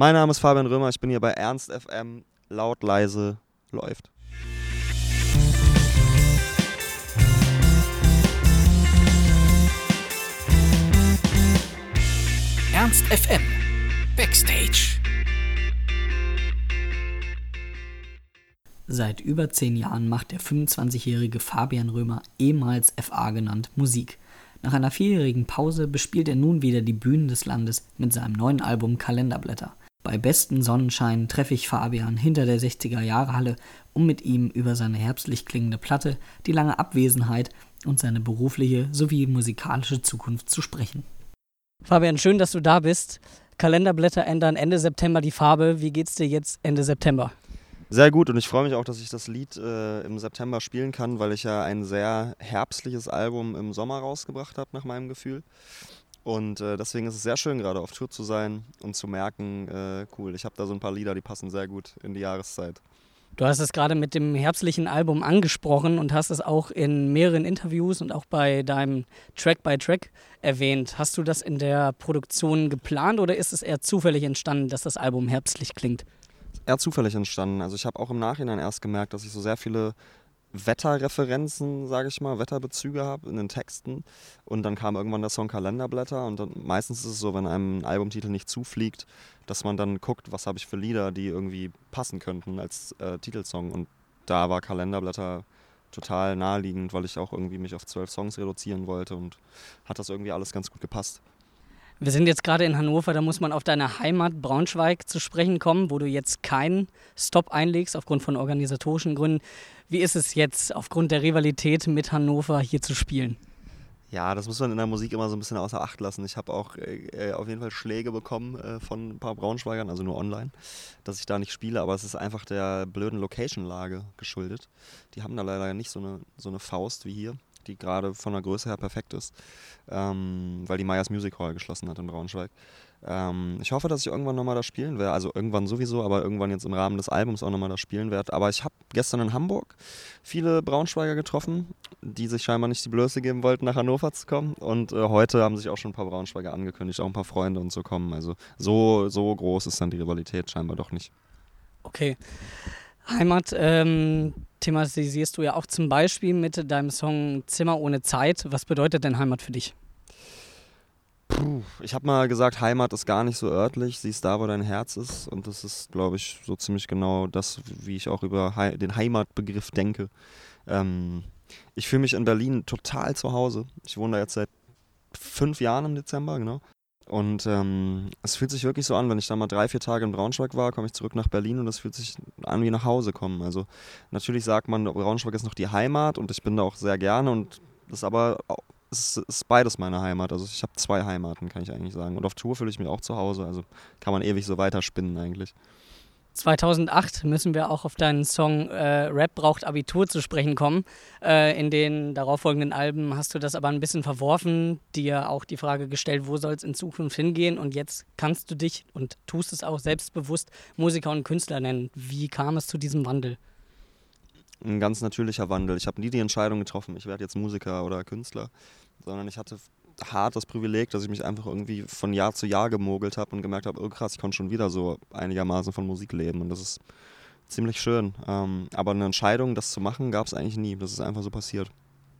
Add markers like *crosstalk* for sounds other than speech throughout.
Mein Name ist Fabian Römer, ich bin hier bei Ernst FM. Laut, leise, läuft. Ernst FM. Backstage. Seit über zehn Jahren macht der 25-jährige Fabian Römer, ehemals FA genannt, Musik. Nach einer vierjährigen Pause bespielt er nun wieder die Bühnen des Landes mit seinem neuen Album Kalenderblätter. Bei bestem Sonnenschein treffe ich Fabian hinter der 60er Jahre Halle, um mit ihm über seine herbstlich klingende Platte, die lange Abwesenheit und seine berufliche sowie musikalische Zukunft zu sprechen. Fabian, schön, dass du da bist. Kalenderblätter ändern Ende September die Farbe. Wie geht's dir jetzt Ende September? Sehr gut und ich freue mich auch, dass ich das Lied äh, im September spielen kann, weil ich ja ein sehr herbstliches Album im Sommer rausgebracht habe, nach meinem Gefühl. Und äh, deswegen ist es sehr schön, gerade auf Tour zu sein und zu merken, äh, cool, ich habe da so ein paar Lieder, die passen sehr gut in die Jahreszeit. Du hast es gerade mit dem herbstlichen Album angesprochen und hast es auch in mehreren Interviews und auch bei deinem Track by Track erwähnt. Hast du das in der Produktion geplant oder ist es eher zufällig entstanden, dass das Album herbstlich klingt? eher zufällig entstanden. Also ich habe auch im Nachhinein erst gemerkt, dass ich so sehr viele Wetterreferenzen, sage ich mal, Wetterbezüge habe in den Texten. Und dann kam irgendwann der Song Kalenderblätter. Und dann, meistens ist es so, wenn einem ein Albumtitel nicht zufliegt, dass man dann guckt, was habe ich für Lieder, die irgendwie passen könnten als äh, Titelsong. Und da war Kalenderblätter total naheliegend, weil ich auch irgendwie mich auf zwölf Songs reduzieren wollte und hat das irgendwie alles ganz gut gepasst. Wir sind jetzt gerade in Hannover, da muss man auf deine Heimat Braunschweig zu sprechen kommen, wo du jetzt keinen Stop einlegst aufgrund von organisatorischen Gründen. Wie ist es jetzt aufgrund der Rivalität mit Hannover hier zu spielen? Ja, das muss man in der Musik immer so ein bisschen außer Acht lassen. Ich habe auch äh, auf jeden Fall Schläge bekommen äh, von ein paar Braunschweigern, also nur online, dass ich da nicht spiele, aber es ist einfach der blöden Location-Lage geschuldet. Die haben da leider nicht so eine, so eine Faust wie hier die gerade von der Größe her perfekt ist, ähm, weil die Meyers Music Hall geschlossen hat in Braunschweig. Ähm, ich hoffe, dass ich irgendwann nochmal da spielen werde, also irgendwann sowieso, aber irgendwann jetzt im Rahmen des Albums auch nochmal da spielen werde. Aber ich habe gestern in Hamburg viele Braunschweiger getroffen, die sich scheinbar nicht die Blöße geben wollten, nach Hannover zu kommen. Und äh, heute haben sich auch schon ein paar Braunschweiger angekündigt, auch ein paar Freunde und so kommen. Also so, so groß ist dann die Rivalität scheinbar doch nicht. Okay. Heimat ähm, thematisierst du ja auch zum Beispiel mit deinem Song Zimmer ohne Zeit. Was bedeutet denn Heimat für dich? Puh, ich habe mal gesagt, Heimat ist gar nicht so örtlich, sie ist da, wo dein Herz ist. Und das ist, glaube ich, so ziemlich genau das, wie ich auch über He den Heimatbegriff denke. Ähm, ich fühle mich in Berlin total zu Hause. Ich wohne da jetzt seit fünf Jahren im Dezember, genau. Und ähm, es fühlt sich wirklich so an, wenn ich da mal drei, vier Tage in Braunschweig war, komme ich zurück nach Berlin und es fühlt sich an wie nach Hause kommen. Also natürlich sagt man, Braunschweig ist noch die Heimat und ich bin da auch sehr gerne und das ist aber es ist beides meine Heimat. Also ich habe zwei Heimaten, kann ich eigentlich sagen. Und auf Tour fühle ich mich auch zu Hause. Also kann man ewig so weiterspinnen eigentlich. 2008 müssen wir auch auf deinen Song äh, Rap braucht Abitur zu sprechen kommen. Äh, in den darauffolgenden Alben hast du das aber ein bisschen verworfen, dir auch die Frage gestellt, wo soll es in Zukunft hingehen und jetzt kannst du dich und tust es auch selbstbewusst Musiker und Künstler nennen. Wie kam es zu diesem Wandel? Ein ganz natürlicher Wandel. Ich habe nie die Entscheidung getroffen, ich werde jetzt Musiker oder Künstler, sondern ich hatte hart das Privileg, dass ich mich einfach irgendwie von Jahr zu Jahr gemogelt habe und gemerkt habe, oh krass, ich konnte schon wieder so einigermaßen von Musik leben und das ist ziemlich schön. Ähm, aber eine Entscheidung, das zu machen, gab es eigentlich nie. Das ist einfach so passiert.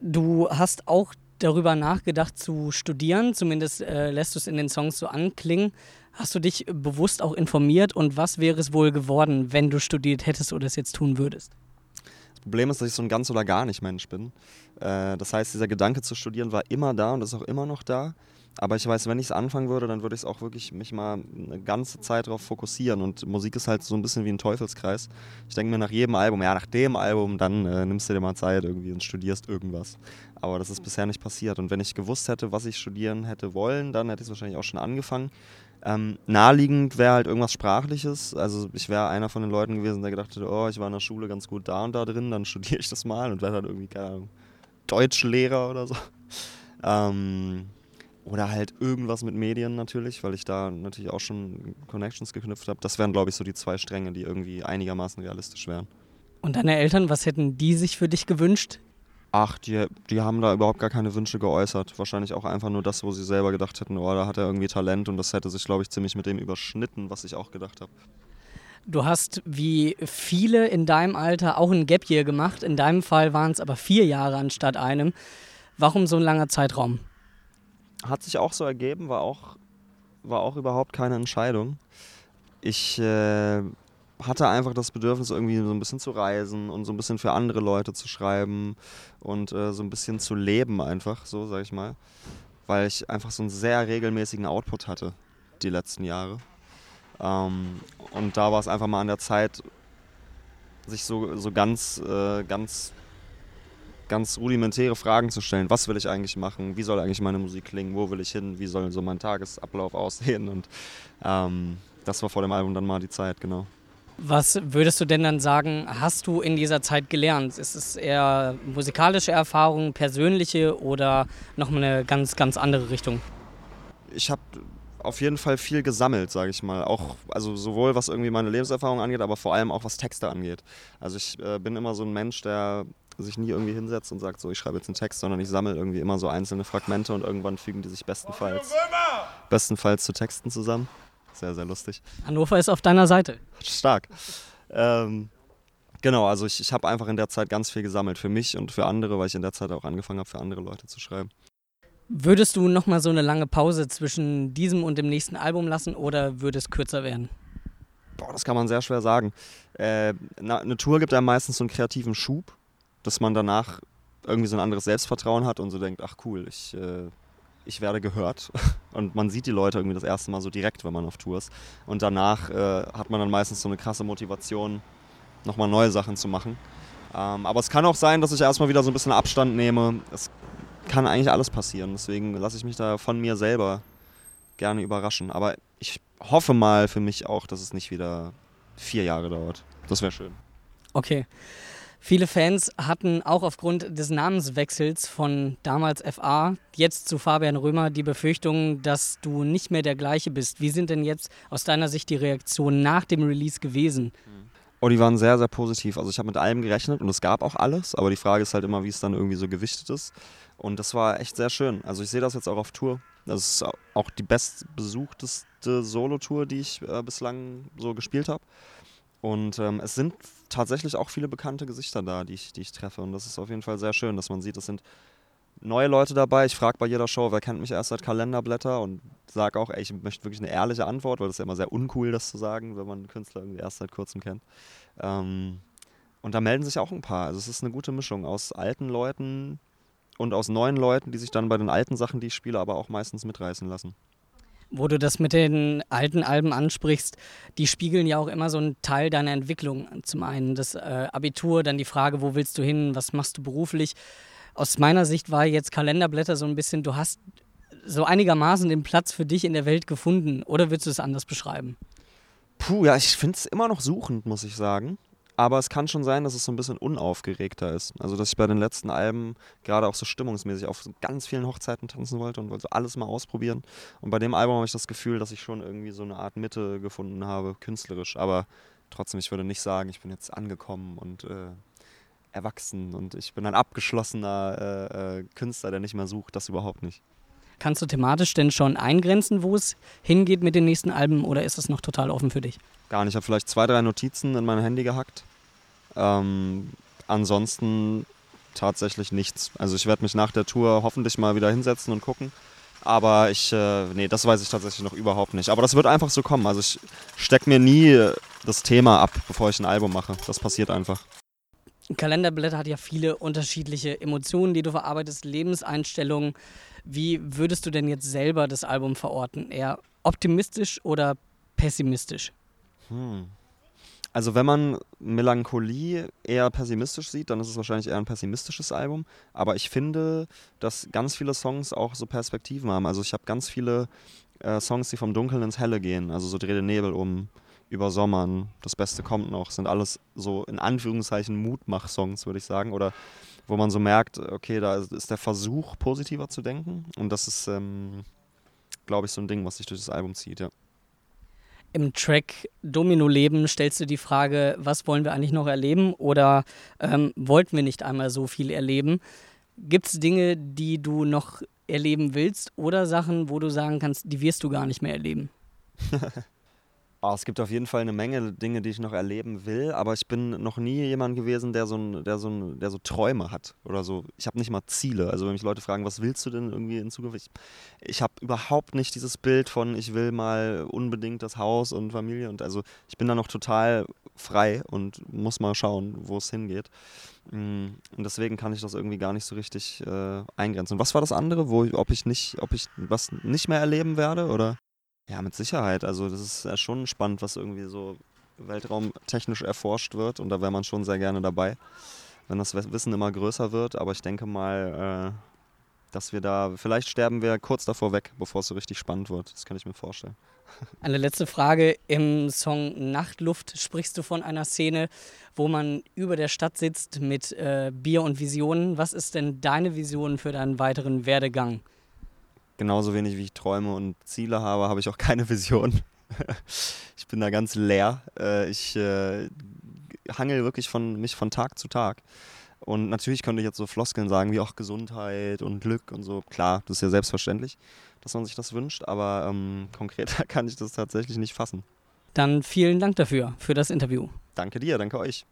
Du hast auch darüber nachgedacht zu studieren, zumindest äh, lässt du es in den Songs so anklingen. Hast du dich bewusst auch informiert und was wäre es wohl geworden, wenn du studiert hättest oder es jetzt tun würdest? Problem ist, dass ich so ein ganz oder gar nicht Mensch bin. Äh, das heißt, dieser Gedanke zu studieren war immer da und ist auch immer noch da. Aber ich weiß, wenn ich es anfangen würde, dann würde ich es auch wirklich mich mal eine ganze Zeit darauf fokussieren. Und Musik ist halt so ein bisschen wie ein Teufelskreis. Ich denke mir nach jedem Album, ja, nach dem Album, dann äh, nimmst du dir mal Zeit irgendwie und studierst irgendwas. Aber das ist bisher nicht passiert. Und wenn ich gewusst hätte, was ich studieren hätte wollen, dann hätte ich es wahrscheinlich auch schon angefangen. Ähm, naheliegend wäre halt irgendwas Sprachliches. Also ich wäre einer von den Leuten gewesen, der gedacht hätte, oh, ich war in der Schule ganz gut da und da drin, dann *laughs* studiere ich das mal und werde halt irgendwie, keine Ahnung, Deutschlehrer oder so. Ähm, oder halt irgendwas mit Medien natürlich, weil ich da natürlich auch schon Connections geknüpft habe. Das wären, glaube ich, so die zwei Stränge, die irgendwie einigermaßen realistisch wären. Und deine Eltern, was hätten die sich für dich gewünscht? Ach, die, die haben da überhaupt gar keine Wünsche geäußert. Wahrscheinlich auch einfach nur das, wo sie selber gedacht hätten, oh, da hat er irgendwie Talent und das hätte sich, glaube ich, ziemlich mit dem überschnitten, was ich auch gedacht habe. Du hast wie viele in deinem Alter auch ein Gap Year gemacht. In deinem Fall waren es aber vier Jahre anstatt einem. Warum so ein langer Zeitraum? Hat sich auch so ergeben, war auch, war auch überhaupt keine Entscheidung. Ich äh, hatte einfach das Bedürfnis, irgendwie so ein bisschen zu reisen und so ein bisschen für andere Leute zu schreiben und äh, so ein bisschen zu leben, einfach, so sag ich mal. Weil ich einfach so einen sehr regelmäßigen Output hatte die letzten Jahre. Ähm, und da war es einfach mal an der Zeit, sich so, so ganz, äh, ganz, ganz rudimentäre Fragen zu stellen. Was will ich eigentlich machen? Wie soll eigentlich meine Musik klingen? Wo will ich hin? Wie soll so mein Tagesablauf *laughs* aussehen? Und ähm, das war vor dem Album dann mal die Zeit, genau. Was würdest du denn dann sagen, hast du in dieser Zeit gelernt? Ist es eher musikalische Erfahrung, persönliche oder nochmal eine ganz, ganz andere Richtung? Ich habe auf jeden Fall viel gesammelt, sage ich mal. Auch, also sowohl was irgendwie meine Lebenserfahrung angeht, aber vor allem auch was Texte angeht. Also ich äh, bin immer so ein Mensch, der sich nie irgendwie hinsetzt und sagt, so ich schreibe jetzt einen Text, sondern ich sammle irgendwie immer so einzelne Fragmente und irgendwann fügen die sich bestenfalls, bestenfalls zu Texten zusammen. Sehr, sehr lustig. Hannover ist auf deiner Seite. Stark. Ähm, genau, also ich, ich habe einfach in der Zeit ganz viel gesammelt für mich und für andere, weil ich in der Zeit auch angefangen habe, für andere Leute zu schreiben. Würdest du nochmal so eine lange Pause zwischen diesem und dem nächsten Album lassen oder würde es kürzer werden? Boah, das kann man sehr schwer sagen. Äh, eine Tour gibt einem meistens so einen kreativen Schub, dass man danach irgendwie so ein anderes Selbstvertrauen hat und so denkt, ach cool, ich äh, ich werde gehört. *laughs* Und man sieht die Leute irgendwie das erste Mal so direkt, wenn man auf Tour ist. Und danach äh, hat man dann meistens so eine krasse Motivation, nochmal neue Sachen zu machen. Ähm, aber es kann auch sein, dass ich erstmal wieder so ein bisschen Abstand nehme. Es kann eigentlich alles passieren. Deswegen lasse ich mich da von mir selber gerne überraschen. Aber ich hoffe mal für mich auch, dass es nicht wieder vier Jahre dauert. Das wäre schön. Okay. Viele Fans hatten auch aufgrund des Namenswechsels von damals FA jetzt zu Fabian Römer die Befürchtung, dass du nicht mehr der gleiche bist. Wie sind denn jetzt aus deiner Sicht die Reaktionen nach dem Release gewesen? Oh, die waren sehr, sehr positiv. Also ich habe mit allem gerechnet und es gab auch alles, aber die Frage ist halt immer, wie es dann irgendwie so gewichtet ist. Und das war echt sehr schön. Also ich sehe das jetzt auch auf Tour. Das ist auch die bestbesuchteste Solo-Tour, die ich äh, bislang so gespielt habe. Und ähm, es sind tatsächlich auch viele bekannte Gesichter da, die ich, die ich treffe. Und das ist auf jeden Fall sehr schön, dass man sieht, es sind neue Leute dabei. Ich frage bei jeder Show, wer kennt mich erst seit Kalenderblätter und sage auch, ey, ich möchte wirklich eine ehrliche Antwort, weil das ist ja immer sehr uncool, das zu sagen, wenn man einen Künstler irgendwie erst seit kurzem kennt. Ähm, und da melden sich auch ein paar. Also es ist eine gute Mischung aus alten Leuten und aus neuen Leuten, die sich dann bei den alten Sachen, die ich spiele, aber auch meistens mitreißen lassen wo du das mit den alten Alben ansprichst, die spiegeln ja auch immer so einen Teil deiner Entwicklung. Zum einen das äh, Abitur, dann die Frage, wo willst du hin, was machst du beruflich. Aus meiner Sicht war jetzt Kalenderblätter so ein bisschen, du hast so einigermaßen den Platz für dich in der Welt gefunden. Oder würdest du es anders beschreiben? Puh, ja, ich finde es immer noch suchend, muss ich sagen. Aber es kann schon sein, dass es so ein bisschen unaufgeregter ist. Also, dass ich bei den letzten Alben gerade auch so stimmungsmäßig auf ganz vielen Hochzeiten tanzen wollte und wollte so alles mal ausprobieren. Und bei dem Album habe ich das Gefühl, dass ich schon irgendwie so eine Art Mitte gefunden habe, künstlerisch. Aber trotzdem, ich würde nicht sagen, ich bin jetzt angekommen und äh, erwachsen und ich bin ein abgeschlossener äh, äh, Künstler, der nicht mehr sucht. Das überhaupt nicht. Kannst du thematisch denn schon eingrenzen, wo es hingeht mit den nächsten Alben oder ist das noch total offen für dich? Gar nicht. Ich habe vielleicht zwei, drei Notizen in mein Handy gehackt ähm, ansonsten tatsächlich nichts. Also ich werde mich nach der Tour hoffentlich mal wieder hinsetzen und gucken. Aber ich, äh, nee, das weiß ich tatsächlich noch überhaupt nicht. Aber das wird einfach so kommen. Also ich stecke mir nie das Thema ab, bevor ich ein Album mache. Das passiert einfach. Kalenderblätter hat ja viele unterschiedliche Emotionen, die du verarbeitest, Lebenseinstellungen. Wie würdest du denn jetzt selber das Album verorten? Eher optimistisch oder pessimistisch? Hm. Also wenn man Melancholie eher pessimistisch sieht, dann ist es wahrscheinlich eher ein pessimistisches Album. Aber ich finde, dass ganz viele Songs auch so Perspektiven haben. Also ich habe ganz viele äh, Songs, die vom Dunkeln ins Helle gehen. Also so Dreh den Nebel um, über Sommern, Das Beste kommt noch. Sind alles so in Anführungszeichen Mutmach-Songs, würde ich sagen. Oder wo man so merkt, okay, da ist der Versuch, positiver zu denken. Und das ist, ähm, glaube ich, so ein Ding, was sich durch das Album zieht, ja. Im Track Domino Leben stellst du die Frage, was wollen wir eigentlich noch erleben oder ähm, wollten wir nicht einmal so viel erleben? Gibt es Dinge, die du noch erleben willst oder Sachen, wo du sagen kannst, die wirst du gar nicht mehr erleben? *laughs* Oh, es gibt auf jeden Fall eine Menge Dinge, die ich noch erleben will, aber ich bin noch nie jemand gewesen, der so, ein, der so, ein, der so Träume hat oder so. Ich habe nicht mal Ziele. Also wenn mich Leute fragen, was willst du denn irgendwie in Zukunft? Ich, ich habe überhaupt nicht dieses Bild von, ich will mal unbedingt das Haus und Familie und also ich bin da noch total frei und muss mal schauen, wo es hingeht. Mm, und deswegen kann ich das irgendwie gar nicht so richtig äh, eingrenzen. Und was war das andere, wo ob ich nicht, ob ich was nicht mehr erleben werde oder? Ja, mit Sicherheit. Also das ist ja schon spannend, was irgendwie so weltraumtechnisch erforscht wird und da wäre man schon sehr gerne dabei, wenn das Wissen immer größer wird. Aber ich denke mal, äh, dass wir da, vielleicht sterben wir kurz davor weg, bevor es so richtig spannend wird. Das kann ich mir vorstellen. *laughs* Eine letzte Frage. Im Song Nachtluft sprichst du von einer Szene, wo man über der Stadt sitzt mit äh, Bier und Visionen. Was ist denn deine Vision für deinen weiteren Werdegang? Genauso wenig wie ich Träume und Ziele habe, habe ich auch keine Vision. *laughs* ich bin da ganz leer. Äh, ich äh, hangel wirklich von mich von Tag zu Tag. Und natürlich könnte ich jetzt so Floskeln sagen, wie auch Gesundheit und Glück und so. Klar, das ist ja selbstverständlich, dass man sich das wünscht, aber ähm, *laughs* konkreter kann ich das tatsächlich nicht fassen. Dann vielen Dank dafür, für das Interview. Danke dir, danke euch.